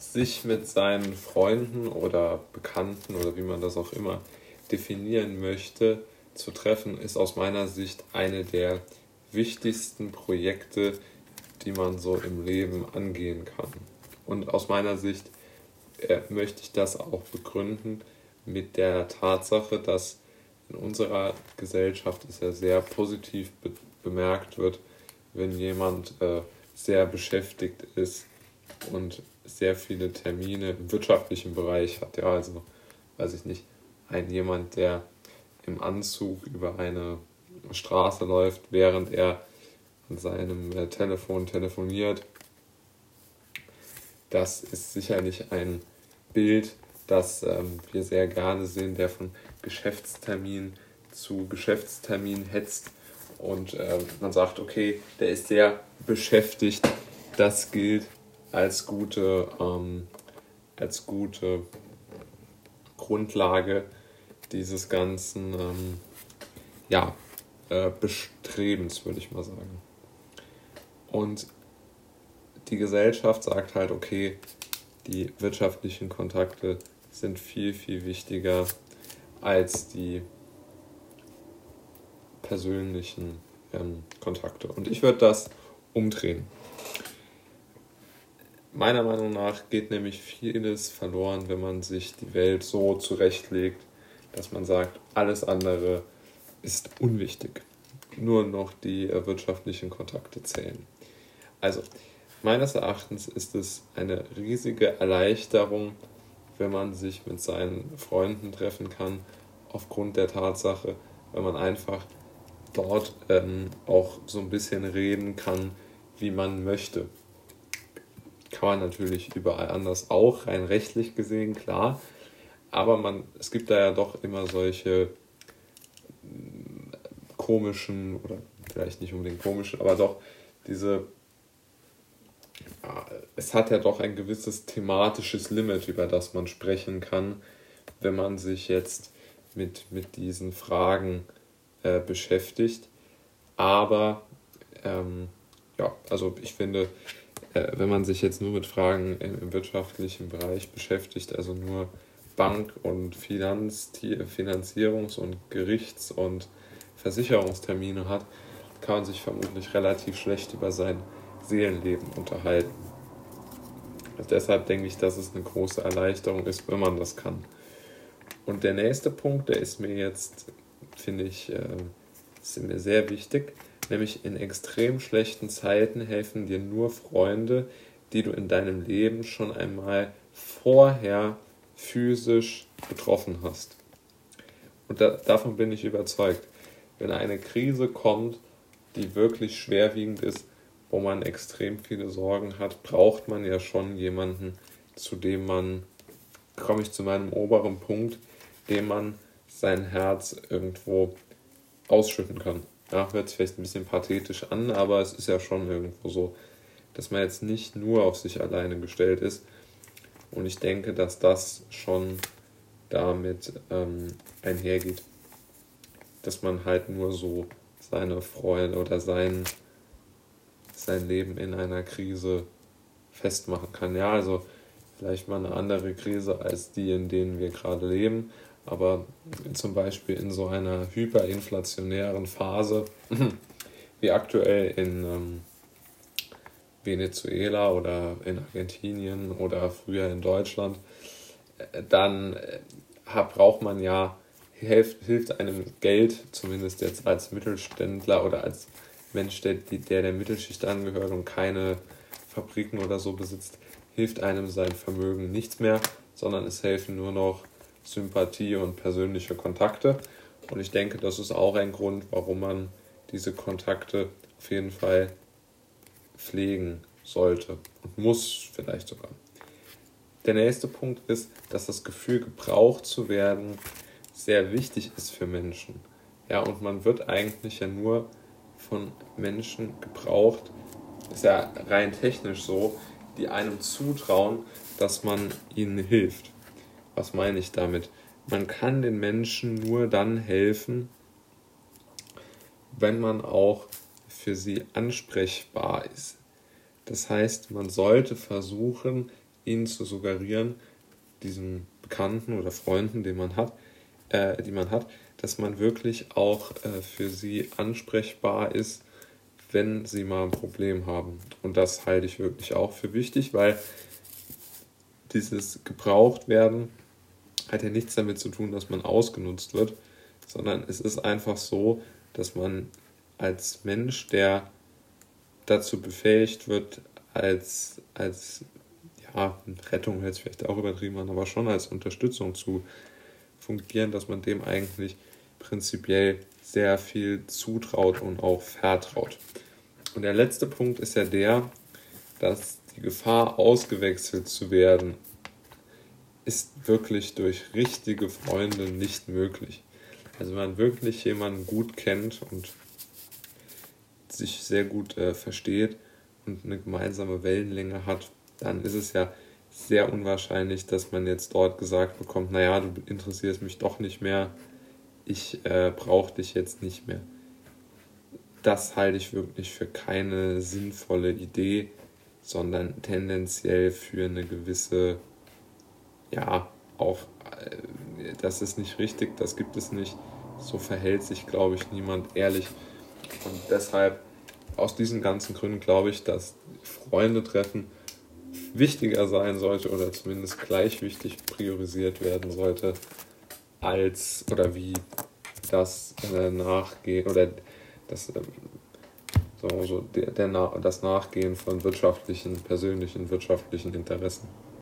sich mit seinen Freunden oder Bekannten oder wie man das auch immer definieren möchte, zu treffen, ist aus meiner Sicht eine der wichtigsten Projekte, die man so im Leben angehen kann. Und aus meiner Sicht äh, möchte ich das auch begründen mit der Tatsache, dass in unserer Gesellschaft es ja sehr positiv be bemerkt wird, wenn jemand äh, sehr beschäftigt ist und sehr viele Termine im wirtschaftlichen Bereich hat. Ja, also weiß ich nicht, ein jemand, der im Anzug über eine Straße läuft, während er an seinem äh, Telefon telefoniert. Das ist sicherlich ein Bild, das ähm, wir sehr gerne sehen, der von Geschäftstermin zu Geschäftstermin hetzt und äh, man sagt, okay, der ist sehr beschäftigt. Das gilt als gute, ähm, als gute Grundlage dieses ganzen ähm, ja, äh, Bestrebens, würde ich mal sagen. Und die Gesellschaft sagt halt, okay, die wirtschaftlichen Kontakte sind viel, viel wichtiger als die persönlichen ähm, Kontakte. Und ich würde das umdrehen. Meiner Meinung nach geht nämlich vieles verloren, wenn man sich die Welt so zurechtlegt, dass man sagt, alles andere ist unwichtig. Nur noch die äh, wirtschaftlichen Kontakte zählen. Also, meines Erachtens ist es eine riesige Erleichterung, wenn man sich mit seinen Freunden treffen kann, aufgrund der Tatsache, wenn man einfach dort ähm, auch so ein bisschen reden kann, wie man möchte. Kann man natürlich überall anders auch, rein rechtlich gesehen, klar. Aber man, es gibt da ja doch immer solche mm, komischen, oder vielleicht nicht unbedingt komischen, aber doch diese es hat ja doch ein gewisses thematisches Limit, über das man sprechen kann, wenn man sich jetzt mit, mit diesen Fragen äh, beschäftigt. Aber ähm, ja, also ich finde, äh, wenn man sich jetzt nur mit Fragen im, im, wirtschaftlichen Bereich beschäftigt, also nur Bank- und Finanz Finanzierungs- und Gerichts- und Versicherungstermine hat, kann man sich vermutlich relativ schlecht über sein Seelenleben unterhalten. Also deshalb denke ich, dass es eine große Erleichterung ist, wenn man das kann. Und der nächste Punkt, der ist mir jetzt, finde ich, äh, ist mir sehr wichtig, nämlich in extrem schlechten Zeiten helfen dir nur Freunde, die du in deinem Leben schon einmal vorher physisch getroffen hast. Und da, davon bin ich überzeugt. Wenn eine Krise kommt, die wirklich schwerwiegend ist, wo man extrem viele Sorgen hat, braucht man ja schon jemanden, zu dem man, komme ich zu meinem oberen Punkt, dem man sein Herz irgendwo ausschütten kann. Ja, hört sich vielleicht ein bisschen pathetisch an, aber es ist ja schon irgendwo so, dass man jetzt nicht nur auf sich alleine gestellt ist. Und ich denke, dass das schon damit ähm, einhergeht, dass man halt nur so seine Freunde oder seinen sein Leben in einer Krise festmachen kann. Ja, also vielleicht mal eine andere Krise als die, in denen wir gerade leben, aber zum Beispiel in so einer hyperinflationären Phase wie aktuell in ähm, Venezuela oder in Argentinien oder früher in Deutschland, äh, dann äh, braucht man ja, hilft, hilft einem Geld, zumindest jetzt als Mittelständler oder als Mensch, der, der der Mittelschicht angehört und keine Fabriken oder so besitzt, hilft einem sein Vermögen nichts mehr, sondern es helfen nur noch Sympathie und persönliche Kontakte. Und ich denke, das ist auch ein Grund, warum man diese Kontakte auf jeden Fall pflegen sollte und muss vielleicht sogar. Der nächste Punkt ist, dass das Gefühl, gebraucht zu werden, sehr wichtig ist für Menschen. Ja, und man wird eigentlich ja nur von Menschen gebraucht, ist ja rein technisch so, die einem zutrauen, dass man ihnen hilft. Was meine ich damit? Man kann den Menschen nur dann helfen, wenn man auch für sie ansprechbar ist. Das heißt, man sollte versuchen, ihnen zu suggerieren, diesen Bekannten oder Freunden, den man hat, äh, die man hat, dass man wirklich auch äh, für sie ansprechbar ist, wenn sie mal ein Problem haben. Und das halte ich wirklich auch für wichtig, weil dieses gebraucht werden hat ja nichts damit zu tun, dass man ausgenutzt wird, sondern es ist einfach so, dass man als Mensch, der dazu befähigt wird, als, als ja, Rettung jetzt vielleicht auch übertrieben aber schon als Unterstützung zu fungieren, dass man dem eigentlich prinzipiell sehr viel zutraut und auch vertraut. Und der letzte Punkt ist ja der, dass die Gefahr ausgewechselt zu werden, ist wirklich durch richtige Freunde nicht möglich. Also wenn man wirklich jemanden gut kennt und sich sehr gut äh, versteht und eine gemeinsame Wellenlänge hat, dann ist es ja sehr unwahrscheinlich, dass man jetzt dort gesagt bekommt, naja, du interessierst mich doch nicht mehr, ich äh, brauche dich jetzt nicht mehr. Das halte ich wirklich für keine sinnvolle Idee, sondern tendenziell für eine gewisse, ja, auch, äh, das ist nicht richtig, das gibt es nicht. So verhält sich, glaube ich, niemand ehrlich. Und deshalb, aus diesen ganzen Gründen, glaube ich, dass Freunde treffen wichtiger sein sollte oder zumindest gleich wichtig priorisiert werden sollte als oder wie das äh, Nachgehen oder das, äh, so, der, der, das Nachgehen von wirtschaftlichen, persönlichen wirtschaftlichen Interessen.